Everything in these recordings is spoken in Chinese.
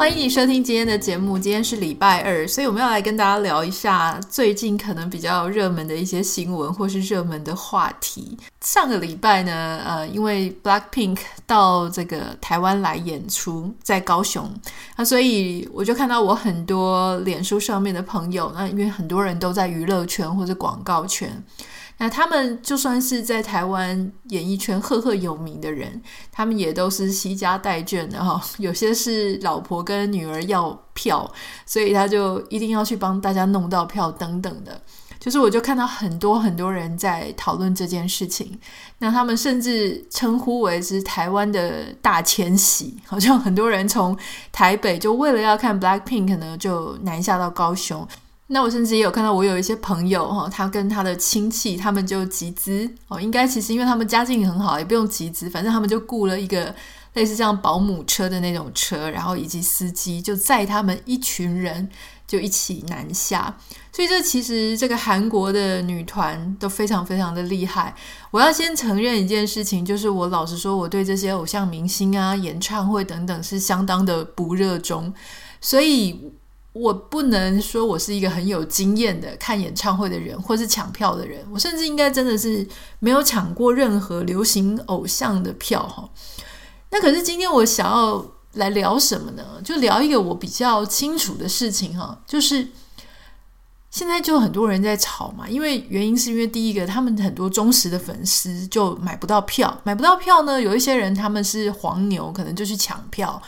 欢迎你收听今天的节目。今天是礼拜二，所以我们要来跟大家聊一下最近可能比较热门的一些新闻或是热门的话题。上个礼拜呢，呃，因为 Blackpink 到这个台湾来演出，在高雄，那所以我就看到我很多脸书上面的朋友，那因为很多人都在娱乐圈或者广告圈。那他们就算是在台湾演艺圈赫赫有名的人，他们也都是惜家带眷的哈。有些是老婆跟女儿要票，所以他就一定要去帮大家弄到票等等的。就是我就看到很多很多人在讨论这件事情，那他们甚至称呼为是台湾的大迁徙，好像很多人从台北就为了要看 Blackpink 呢，就南下到高雄。那我甚至也有看到，我有一些朋友哈，他跟他的亲戚，他们就集资哦，应该其实因为他们家境很好，也不用集资，反正他们就雇了一个类似像保姆车的那种车，然后以及司机就载他们一群人就一起南下。所以这其实这个韩国的女团都非常非常的厉害。我要先承认一件事情，就是我老实说，我对这些偶像明星啊、演唱会等等是相当的不热衷，所以。我不能说我是一个很有经验的看演唱会的人，或是抢票的人。我甚至应该真的是没有抢过任何流行偶像的票哈。那可是今天我想要来聊什么呢？就聊一个我比较清楚的事情哈，就是现在就很多人在吵嘛，因为原因是因为第一个，他们很多忠实的粉丝就买不到票，买不到票呢，有一些人他们是黄牛，可能就去抢票。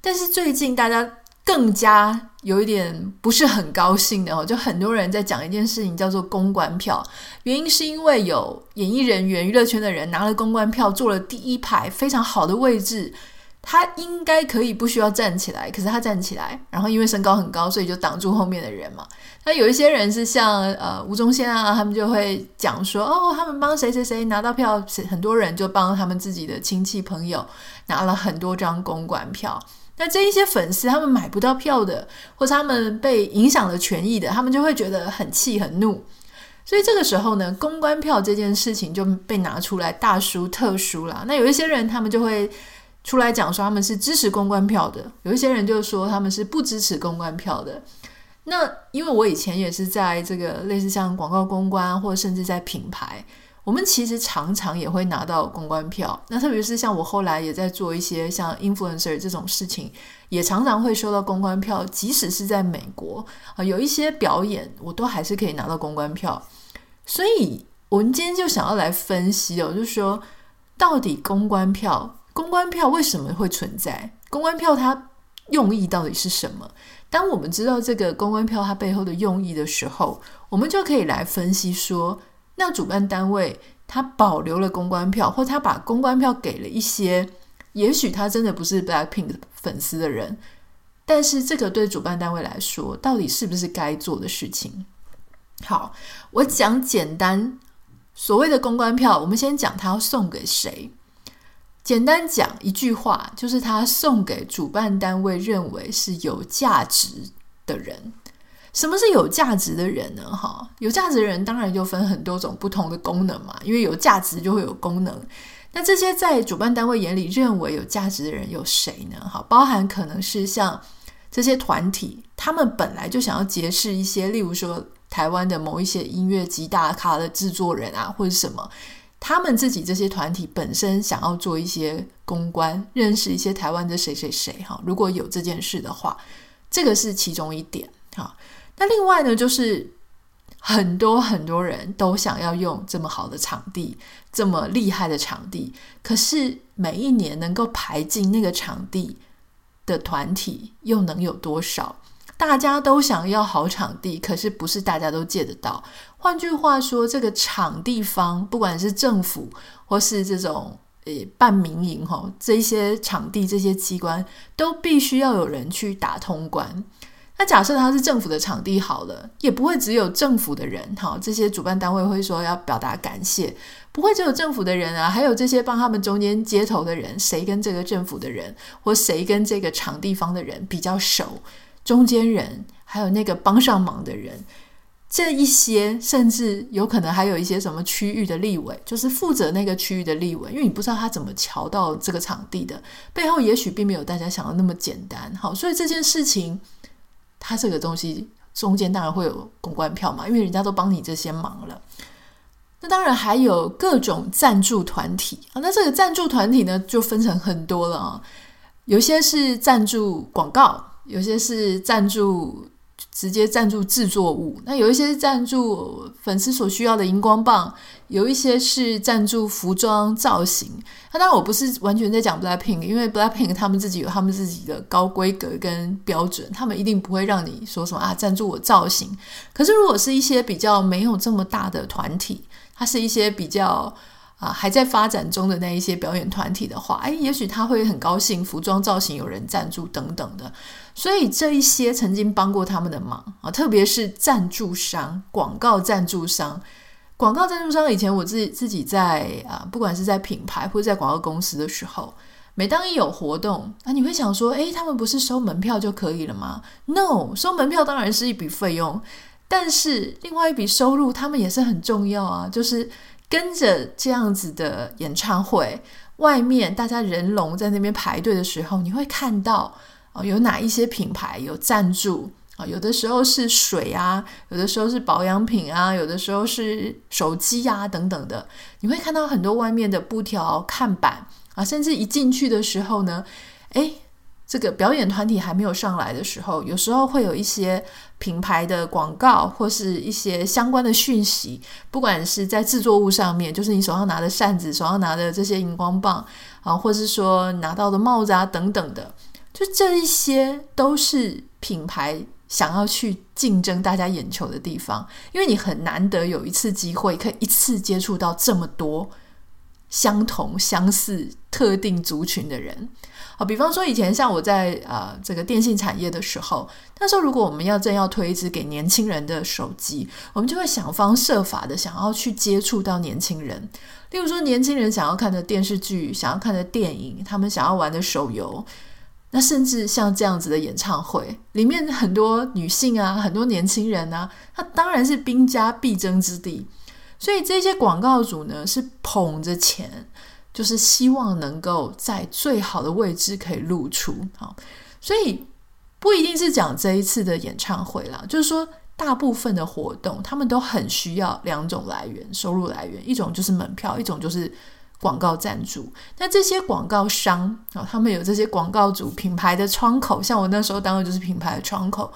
但是最近大家。更加有一点不是很高兴的哦，就很多人在讲一件事情，叫做公关票。原因是因为有演艺人员、娱乐圈的人拿了公关票，坐了第一排非常好的位置，他应该可以不需要站起来，可是他站起来，然后因为身高很高，所以就挡住后面的人嘛。那有一些人是像呃吴宗宪啊，他们就会讲说，哦，他们帮谁谁谁拿到票，很多人就帮他们自己的亲戚朋友拿了很多张公关票。那这一些粉丝，他们买不到票的，或者他们被影响了权益的，他们就会觉得很气很怒。所以这个时候呢，公关票这件事情就被拿出来大书特书了。那有一些人，他们就会出来讲说他们是支持公关票的；有一些人就说他们是不支持公关票的。那因为我以前也是在这个类似像广告公关，或甚至在品牌。我们其实常常也会拿到公关票，那特别是像我后来也在做一些像 influencer 这种事情，也常常会收到公关票。即使是在美国啊，有一些表演，我都还是可以拿到公关票。所以，我们今天就想要来分析哦，就是说，到底公关票，公关票为什么会存在？公关票它用意到底是什么？当我们知道这个公关票它背后的用意的时候，我们就可以来分析说。那主办单位他保留了公关票，或他把公关票给了一些，也许他真的不是 Blackpink 粉丝的人，但是这个对主办单位来说，到底是不是该做的事情？好，我讲简单，所谓的公关票，我们先讲他要送给谁。简单讲一句话，就是他送给主办单位认为是有价值的人。什么是有价值的人呢？哈，有价值的人当然就分很多种不同的功能嘛，因为有价值就会有功能。那这些在主办单位眼里认为有价值的人有谁呢？哈，包含可能是像这些团体，他们本来就想要结识一些，例如说台湾的某一些音乐级大咖的制作人啊，或者什么，他们自己这些团体本身想要做一些公关，认识一些台湾的谁谁谁哈。如果有这件事的话，这个是其中一点哈。那另外呢，就是很多很多人都想要用这么好的场地，这么厉害的场地，可是每一年能够排进那个场地的团体又能有多少？大家都想要好场地，可是不是大家都借得到。换句话说，这个场地方，不管是政府或是这种呃办民营哈，这些场地这些机关都必须要有人去打通关。那假设他是政府的场地好了，也不会只有政府的人哈。这些主办单位会说要表达感谢，不会只有政府的人啊，还有这些帮他们中间接头的人，谁跟这个政府的人或谁跟这个场地方的人比较熟，中间人，还有那个帮上忙的人。这一些甚至有可能还有一些什么区域的立委，就是负责那个区域的立委，因为你不知道他怎么瞧到这个场地的，背后也许并没有大家想的那么简单。好，所以这件事情，它这个东西中间当然会有公关票嘛，因为人家都帮你这些忙了。那当然还有各种赞助团体啊，那这个赞助团体呢就分成很多了啊，有些是赞助广告，有些是赞助。直接赞助制作物，那有一些是赞助粉丝所需要的荧光棒，有一些是赞助服装造型。那当然我不是完全在讲 Blackpink，因为 Blackpink 他们自己有他们自己的高规格跟标准，他们一定不会让你说什么啊赞助我造型。可是如果是一些比较没有这么大的团体，它是一些比较。啊，还在发展中的那一些表演团体的话，哎，也许他会很高兴，服装造型有人赞助等等的。所以这一些曾经帮过他们的忙啊，特别是赞助商、广告赞助商、广告赞助商。以前我自己自己在啊，不管是在品牌或者在广告公司的时候，每当一有活动，啊，你会想说，哎，他们不是收门票就可以了吗？No，收门票当然是一笔费用，但是另外一笔收入，他们也是很重要啊，就是。跟着这样子的演唱会，外面大家人龙在那边排队的时候，你会看到哦，有哪一些品牌有赞助啊？有的时候是水啊，有的时候是保养品啊，有的时候是手机啊等等的。你会看到很多外面的布条看板啊，甚至一进去的时候呢，诶。这个表演团体还没有上来的时候，有时候会有一些品牌的广告或是一些相关的讯息，不管是在制作物上面，就是你手上拿的扇子、手上拿的这些荧光棒啊，或是说拿到的帽子啊等等的，就这一些都是品牌想要去竞争大家眼球的地方，因为你很难得有一次机会可以一次接触到这么多相同、相似、特定族群的人。好，比方说以前像我在啊、呃、这个电信产业的时候，那时候如果我们要正要推一支给年轻人的手机，我们就会想方设法的想要去接触到年轻人。例如说，年轻人想要看的电视剧、想要看的电影、他们想要玩的手游，那甚至像这样子的演唱会，里面很多女性啊，很多年轻人啊，那当然是兵家必争之地。所以这些广告主呢，是捧着钱。就是希望能够在最好的位置可以露出，好，所以不一定是讲这一次的演唱会啦，就是说大部分的活动，他们都很需要两种来源，收入来源，一种就是门票，一种就是广告赞助。那这些广告商啊，他们有这些广告主品牌的窗口，像我那时候当然就是品牌的窗口。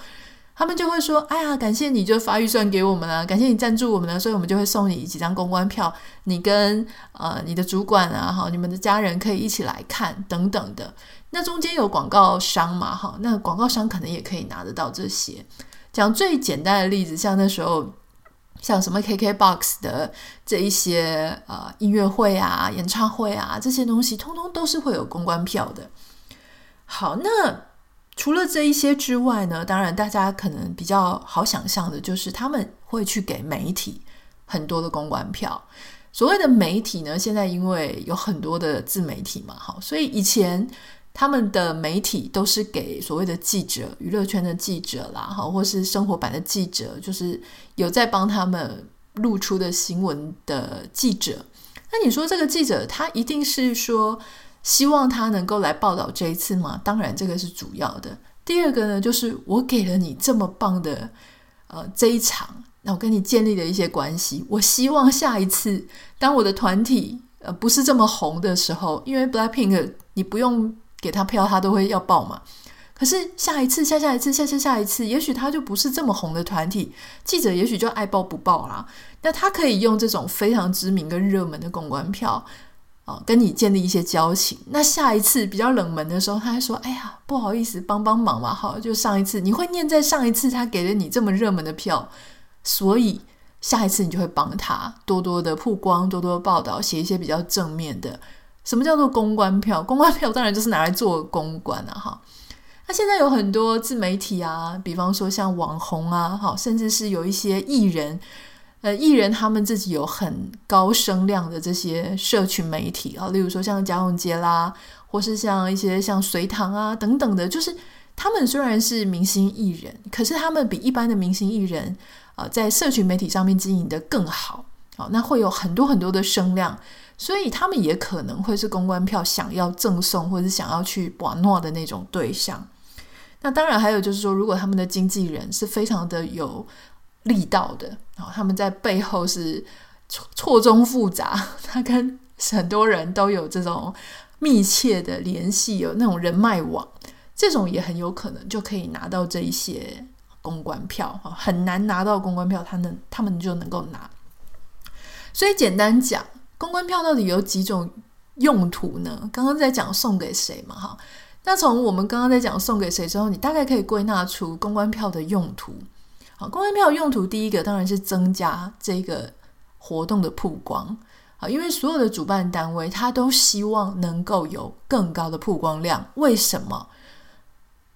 他们就会说：“哎呀，感谢你就发预算给我们了，感谢你赞助我们了，所以我们就会送你几张公关票，你跟呃你的主管啊，哈，你们的家人可以一起来看等等的。那中间有广告商嘛，哈，那广告商可能也可以拿得到这些。讲最简单的例子，像那时候像什么 KKBOX 的这一些呃音乐会啊、演唱会啊这些东西，通通都是会有公关票的。好，那。除了这一些之外呢，当然大家可能比较好想象的就是他们会去给媒体很多的公关票。所谓的媒体呢，现在因为有很多的自媒体嘛，好，所以以前他们的媒体都是给所谓的记者、娱乐圈的记者啦，好，或是生活版的记者，就是有在帮他们露出的新闻的记者。那你说这个记者，他一定是说，希望他能够来报道这一次吗？当然，这个是主要的。第二个呢，就是我给了你这么棒的呃这一场，那我跟你建立了一些关系。我希望下一次，当我的团体呃不是这么红的时候，因为 Blackpink 你不用给他票，他都会要报嘛。可是下一次、下下一次、下下下一次，也许他就不是这么红的团体，记者也许就爱报不报啦。那他可以用这种非常知名跟热门的公关票。哦，跟你建立一些交情。那下一次比较冷门的时候，他还说：“哎呀，不好意思，帮帮忙嘛。”好，就上一次你会念在上一次他给了你这么热门的票，所以下一次你就会帮他多多的曝光，多多报道，写一些比较正面的。什么叫做公关票？公关票当然就是拿来做公关啊！哈，那现在有很多自媒体啊，比方说像网红啊，好，甚至是有一些艺人。呃，艺人他们自己有很高声量的这些社群媒体啊，例如说像贾永杰啦，或是像一些像隋棠啊等等的，就是他们虽然是明星艺人，可是他们比一般的明星艺人，呃，在社群媒体上面经营得更好，好，那会有很多很多的声量，所以他们也可能会是公关票想要赠送或者想要去玩弄的那种对象。那当然还有就是说，如果他们的经纪人是非常的有力道的，然后，他们在背后是错综复杂，他跟很多人都有这种密切的联系，有那种人脉网，这种也很有可能就可以拿到这一些公关票，哈很难拿到公关票，他能他们就能够拿。所以简单讲，公关票到底有几种用途呢？刚刚在讲送给谁嘛，哈。那从我们刚刚在讲送给谁之后，你大概可以归纳出公关票的用途。公关票用途第一个当然是增加这个活动的曝光。好，因为所有的主办单位他都希望能够有更高的曝光量。为什么？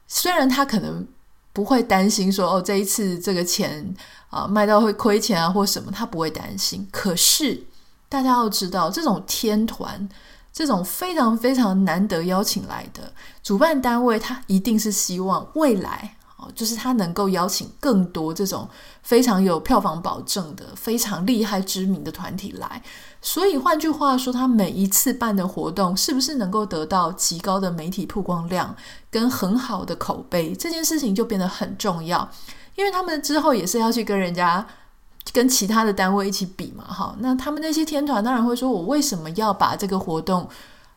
虽然他可能不会担心说哦，这一次这个钱啊卖到会亏钱啊或什么，他不会担心。可是大家要知道，这种天团。这种非常非常难得邀请来的主办单位，他一定是希望未来哦，就是他能够邀请更多这种非常有票房保证的、非常厉害知名的团体来。所以换句话说，他每一次办的活动是不是能够得到极高的媒体曝光量跟很好的口碑，这件事情就变得很重要。因为他们之后也是要去跟人家。跟其他的单位一起比嘛，哈，那他们那些天团当然会说：“我为什么要把这个活动、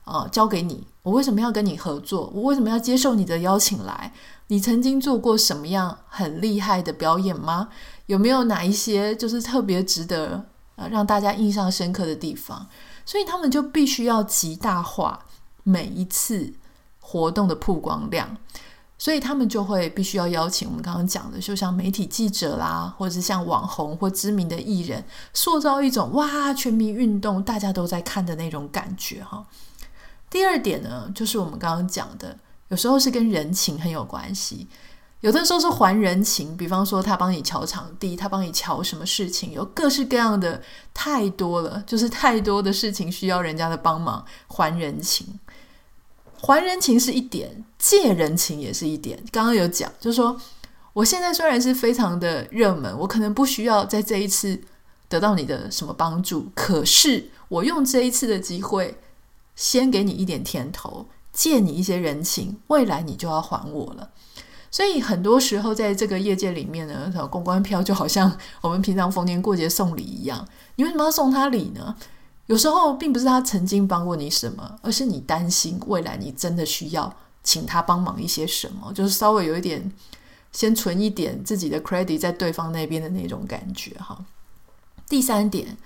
呃、交给你？我为什么要跟你合作？我为什么要接受你的邀请来？你曾经做过什么样很厉害的表演吗？有没有哪一些就是特别值得呃让大家印象深刻的地方？所以他们就必须要极大化每一次活动的曝光量。”所以他们就会必须要邀请我们刚刚讲的，就像媒体记者啦，或者是像网红或知名的艺人，塑造一种哇全民运动，大家都在看的那种感觉哈。第二点呢，就是我们刚刚讲的，有时候是跟人情很有关系，有的时候是还人情，比方说他帮你瞧场地，他帮你瞧什么事情，有各式各样的太多了，就是太多的事情需要人家的帮忙还人情。还人情是一点，借人情也是一点。刚刚有讲，就是说，我现在虽然是非常的热门，我可能不需要在这一次得到你的什么帮助，可是我用这一次的机会，先给你一点甜头，借你一些人情，未来你就要还我了。所以很多时候在这个业界里面呢，公关票就好像我们平常逢年过节送礼一样，你为什么要送他礼呢？有时候并不是他曾经帮过你什么，而是你担心未来你真的需要请他帮忙一些什么，就是稍微有一点先存一点自己的 credit 在对方那边的那种感觉哈。第三点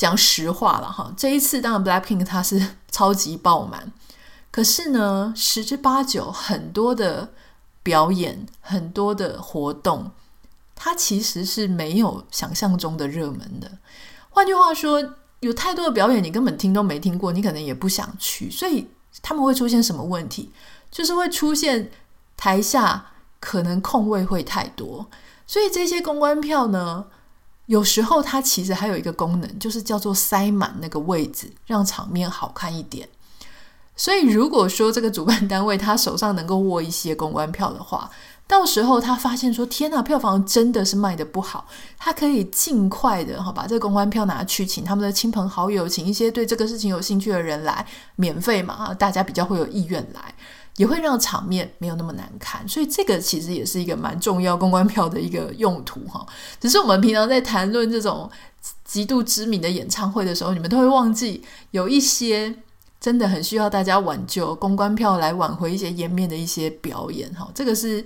讲实话了哈，这一次当然 Blackpink 它是超级爆满，可是呢十之八九很多的表演很多的活动，它其实是没有想象中的热门的。换句话说。有太多的表演，你根本听都没听过，你可能也不想去，所以他们会出现什么问题？就是会出现台下可能空位会太多，所以这些公关票呢，有时候它其实还有一个功能，就是叫做塞满那个位置，让场面好看一点。所以如果说这个主办单位他手上能够握一些公关票的话，到时候他发现说：“天哪，票房真的是卖得不好。”他可以尽快的哈把这个公关票拿去，请他们的亲朋好友，请一些对这个事情有兴趣的人来，免费嘛，大家比较会有意愿来，也会让场面没有那么难看。所以这个其实也是一个蛮重要公关票的一个用途哈。只是我们平常在谈论这种极度知名的演唱会的时候，你们都会忘记有一些真的很需要大家挽救公关票来挽回一些颜面的一些表演哈。这个是。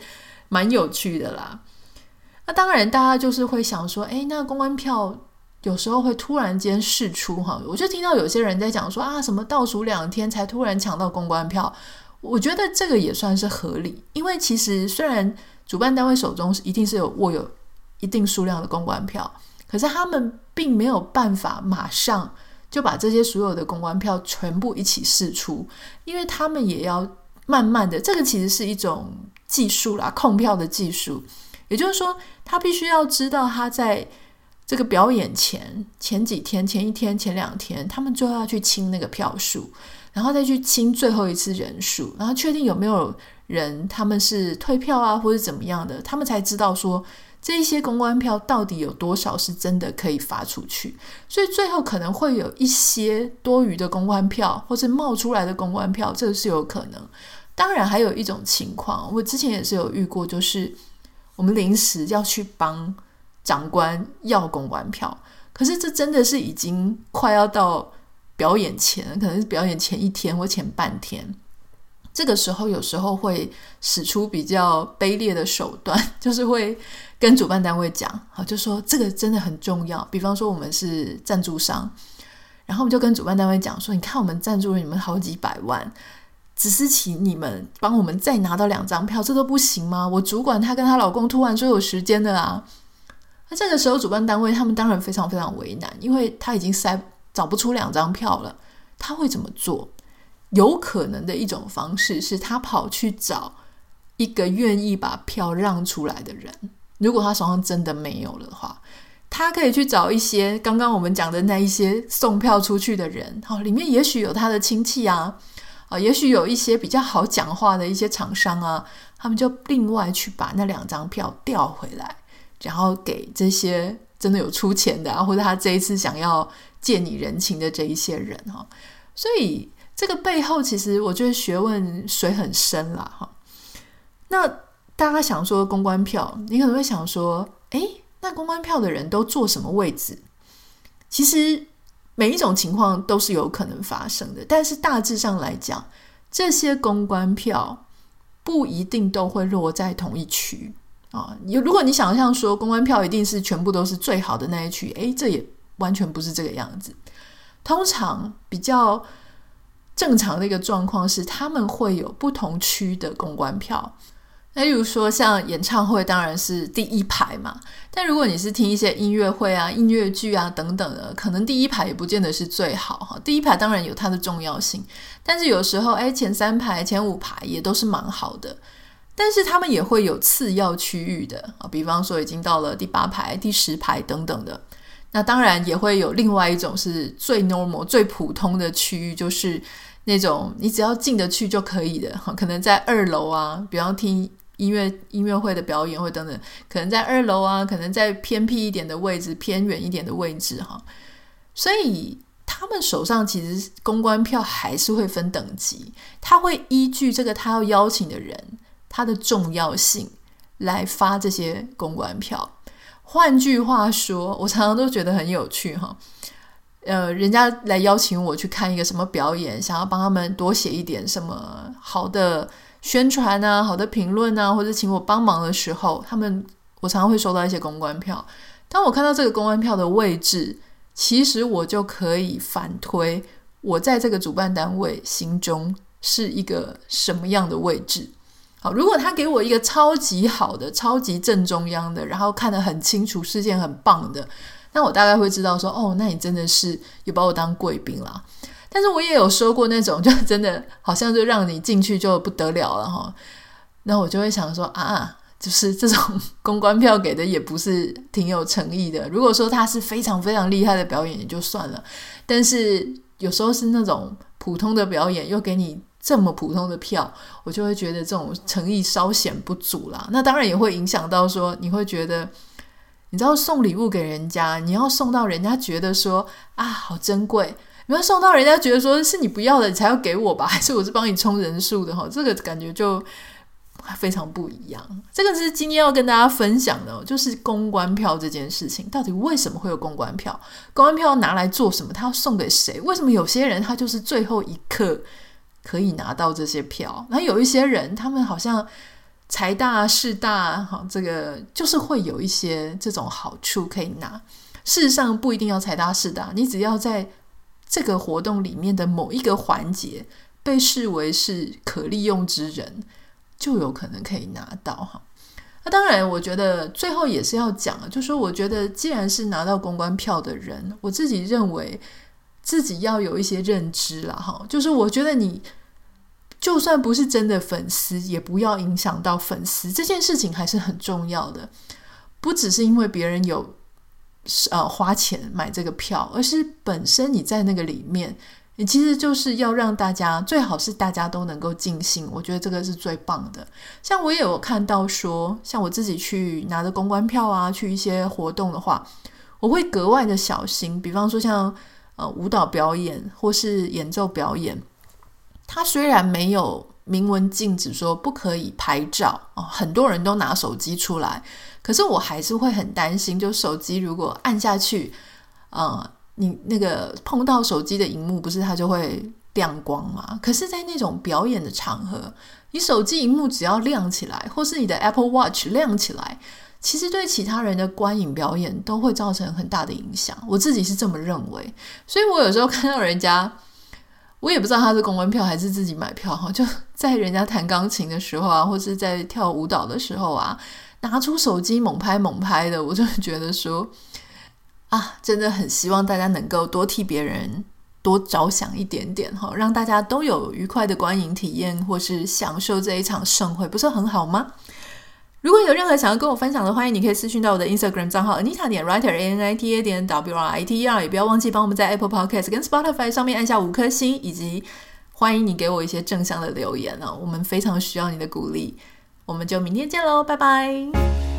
蛮有趣的啦，那当然，大家就是会想说，诶，那公关票有时候会突然间释出哈，我就听到有些人在讲说啊，什么倒数两天才突然抢到公关票，我觉得这个也算是合理，因为其实虽然主办单位手中一定是有握有一定数量的公关票，可是他们并没有办法马上就把这些所有的公关票全部一起释出，因为他们也要慢慢的，这个其实是一种。技术啦，控票的技术，也就是说，他必须要知道他在这个表演前前几天、前一天、前两天，他们就要去清那个票数，然后再去清最后一次人数，然后确定有没有人他们是退票啊，或者怎么样的，他们才知道说这一些公关票到底有多少是真的可以发出去。所以最后可能会有一些多余的公关票，或是冒出来的公关票，这个是有可能。当然还有一种情况，我之前也是有遇过，就是我们临时要去帮长官要公关票，可是这真的是已经快要到表演前，可能是表演前一天或前半天。这个时候有时候会使出比较卑劣的手段，就是会跟主办单位讲，好，就说这个真的很重要。比方说我们是赞助商，然后我们就跟主办单位讲说，你看我们赞助了你们好几百万，只是请你们帮我们再拿到两张票，这都不行吗？我主管她跟她老公突然说有时间的啦。那这个时候主办单位他们当然非常非常为难，因为他已经塞找不出两张票了，他会怎么做？有可能的一种方式是他跑去找一个愿意把票让出来的人。如果他手上真的没有了的话，他可以去找一些刚刚我们讲的那一些送票出去的人。好，里面也许有他的亲戚啊，啊，也许有一些比较好讲话的一些厂商啊，他们就另外去把那两张票调回来，然后给这些真的有出钱的啊，或者他这一次想要借你人情的这一些人哈。所以。这个背后其实我觉得学问水很深啦，哈。那大家想说公关票，你可能会想说，诶，那公关票的人都坐什么位置？其实每一种情况都是有可能发生的，但是大致上来讲，这些公关票不一定都会落在同一区啊。你如果你想象说公关票一定是全部都是最好的那一区，诶，这也完全不是这个样子。通常比较。正常的一个状况是，他们会有不同区的公关票。那例如说，像演唱会当然是第一排嘛。但如果你是听一些音乐会啊、音乐剧啊等等的，可能第一排也不见得是最好哈。第一排当然有它的重要性，但是有时候哎，前三排、前五排也都是蛮好的。但是他们也会有次要区域的啊，比方说已经到了第八排、第十排等等的。那当然也会有另外一种是最 normal、最普通的区域，就是那种你只要进得去就可以的，可能在二楼啊，比方听音乐音乐会的表演或等等，可能在二楼啊，可能在偏僻一点的位置、偏远一点的位置哈。所以他们手上其实公关票还是会分等级，他会依据这个他要邀请的人它的重要性来发这些公关票。换句话说，我常常都觉得很有趣哈。呃，人家来邀请我去看一个什么表演，想要帮他们多写一点什么好的宣传啊、好的评论啊，或者请我帮忙的时候，他们我常常会收到一些公关票。当我看到这个公关票的位置，其实我就可以反推我在这个主办单位心中是一个什么样的位置。好，如果他给我一个超级好的、超级正中央的，然后看得很清楚，是件很棒的，那我大概会知道说，哦，那你真的是有把我当贵宾啦。但是我也有说过那种，就真的好像就让你进去就不得了了哈。那我就会想说啊，就是这种公关票给的也不是挺有诚意的。如果说他是非常非常厉害的表演也就算了，但是有时候是那种普通的表演又给你。这么普通的票，我就会觉得这种诚意稍显不足啦。那当然也会影响到说，你会觉得，你知道送礼物给人家，你要送到人家觉得说啊好珍贵，你要送到人家觉得说是你不要的，你才要给我吧？还是我是帮你充人数的哈？这个感觉就非常不一样。这个是今天要跟大家分享的，就是公关票这件事情，到底为什么会有公关票？公关票拿来做什么？他要送给谁？为什么有些人他就是最后一刻？可以拿到这些票，那有一些人，他们好像财大势大，哈，这个就是会有一些这种好处可以拿。事实上，不一定要财大势大，你只要在这个活动里面的某一个环节被视为是可利用之人，就有可能可以拿到哈。那当然，我觉得最后也是要讲，就是说，我觉得既然是拿到公关票的人，我自己认为。自己要有一些认知了哈，就是我觉得你就算不是真的粉丝，也不要影响到粉丝这件事情还是很重要的。不只是因为别人有呃花钱买这个票，而是本身你在那个里面，你其实就是要让大家最好是大家都能够尽兴，我觉得这个是最棒的。像我也有看到说，像我自己去拿着公关票啊，去一些活动的话，我会格外的小心。比方说像呃舞蹈表演或是演奏表演，它虽然没有明文禁止说不可以拍照哦，很多人都拿手机出来，可是我还是会很担心，就手机如果按下去，呃。你那个碰到手机的荧幕，不是它就会亮光吗？可是，在那种表演的场合，你手机荧幕只要亮起来，或是你的 Apple Watch 亮起来，其实对其他人的观影表演都会造成很大的影响。我自己是这么认为，所以我有时候看到人家，我也不知道他是公关票还是自己买票哈，就在人家弹钢琴的时候啊，或是在跳舞蹈的时候啊，拿出手机猛拍猛拍的，我就觉得说。啊，真的很希望大家能够多替别人多着想一点点哈，让大家都有愉快的观影体验，或是享受这一场盛会，不是很好吗？如果有任何想要跟我分享的，欢迎你可以私讯到我的 Instagram 账号 Anita 点 Writer A N I T A 点 W R I T E R，也不要忘记帮我们在 Apple Podcast 跟 Spotify 上面按下五颗星，以及欢迎你给我一些正向的留言哦，我们非常需要你的鼓励。我们就明天见喽，拜拜。